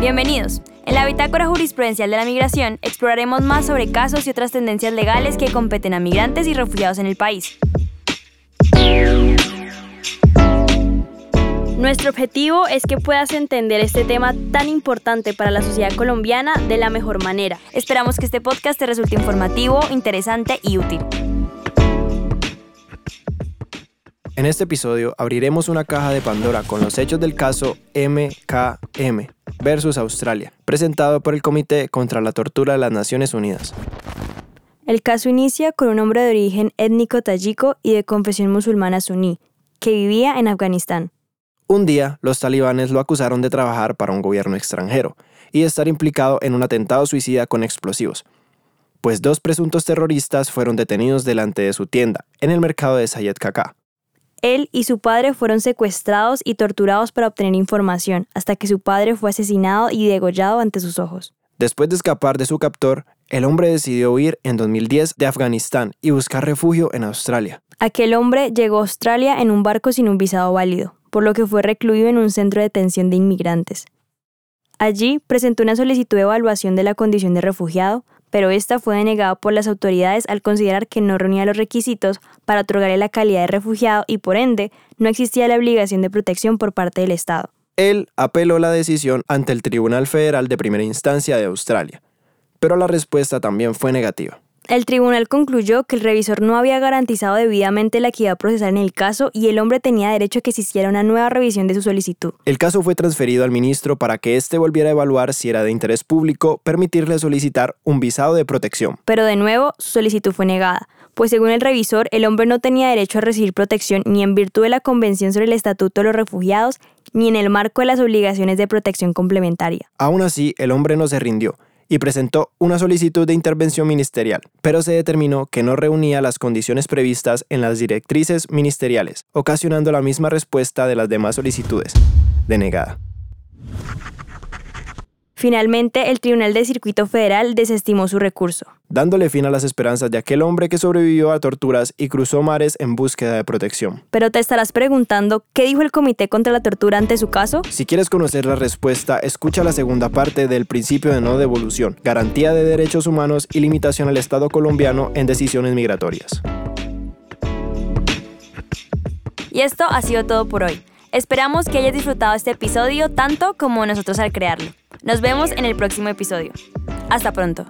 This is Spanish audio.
Bienvenidos. En la Bitácora Jurisprudencial de la Migración exploraremos más sobre casos y otras tendencias legales que competen a migrantes y refugiados en el país. Nuestro objetivo es que puedas entender este tema tan importante para la sociedad colombiana de la mejor manera. Esperamos que este podcast te resulte informativo, interesante y útil. En este episodio abriremos una caja de Pandora con los hechos del caso MKM versus Australia, presentado por el Comité contra la Tortura de las Naciones Unidas. El caso inicia con un hombre de origen étnico tayiko y de confesión musulmana suní, que vivía en Afganistán. Un día, los talibanes lo acusaron de trabajar para un gobierno extranjero y de estar implicado en un atentado suicida con explosivos, pues dos presuntos terroristas fueron detenidos delante de su tienda en el mercado de Sayed Kaka. Él y su padre fueron secuestrados y torturados para obtener información, hasta que su padre fue asesinado y degollado ante sus ojos. Después de escapar de su captor, el hombre decidió huir en 2010 de Afganistán y buscar refugio en Australia. Aquel hombre llegó a Australia en un barco sin un visado válido, por lo que fue recluido en un centro de detención de inmigrantes. Allí presentó una solicitud de evaluación de la condición de refugiado, pero esta fue denegada por las autoridades al considerar que no reunía los requisitos para otorgarle la calidad de refugiado y por ende no existía la obligación de protección por parte del Estado. Él apeló la decisión ante el Tribunal Federal de Primera Instancia de Australia, pero la respuesta también fue negativa. El tribunal concluyó que el revisor no había garantizado debidamente la equidad procesal en el caso y el hombre tenía derecho a que se hiciera una nueva revisión de su solicitud. El caso fue transferido al ministro para que éste volviera a evaluar si era de interés público permitirle solicitar un visado de protección. Pero de nuevo, su solicitud fue negada, pues según el revisor, el hombre no tenía derecho a recibir protección ni en virtud de la Convención sobre el Estatuto de los Refugiados, ni en el marco de las obligaciones de protección complementaria. Aún así, el hombre no se rindió y presentó una solicitud de intervención ministerial, pero se determinó que no reunía las condiciones previstas en las directrices ministeriales, ocasionando la misma respuesta de las demás solicitudes, denegada. Finalmente, el Tribunal de Circuito Federal desestimó su recurso. Dándole fin a las esperanzas de aquel hombre que sobrevivió a torturas y cruzó mares en búsqueda de protección. Pero te estarás preguntando, ¿qué dijo el Comité contra la Tortura ante su caso? Si quieres conocer la respuesta, escucha la segunda parte del principio de no devolución, garantía de derechos humanos y limitación al Estado colombiano en decisiones migratorias. Y esto ha sido todo por hoy. Esperamos que hayas disfrutado este episodio tanto como nosotros al crearlo. Nos vemos en el próximo episodio. Hasta pronto.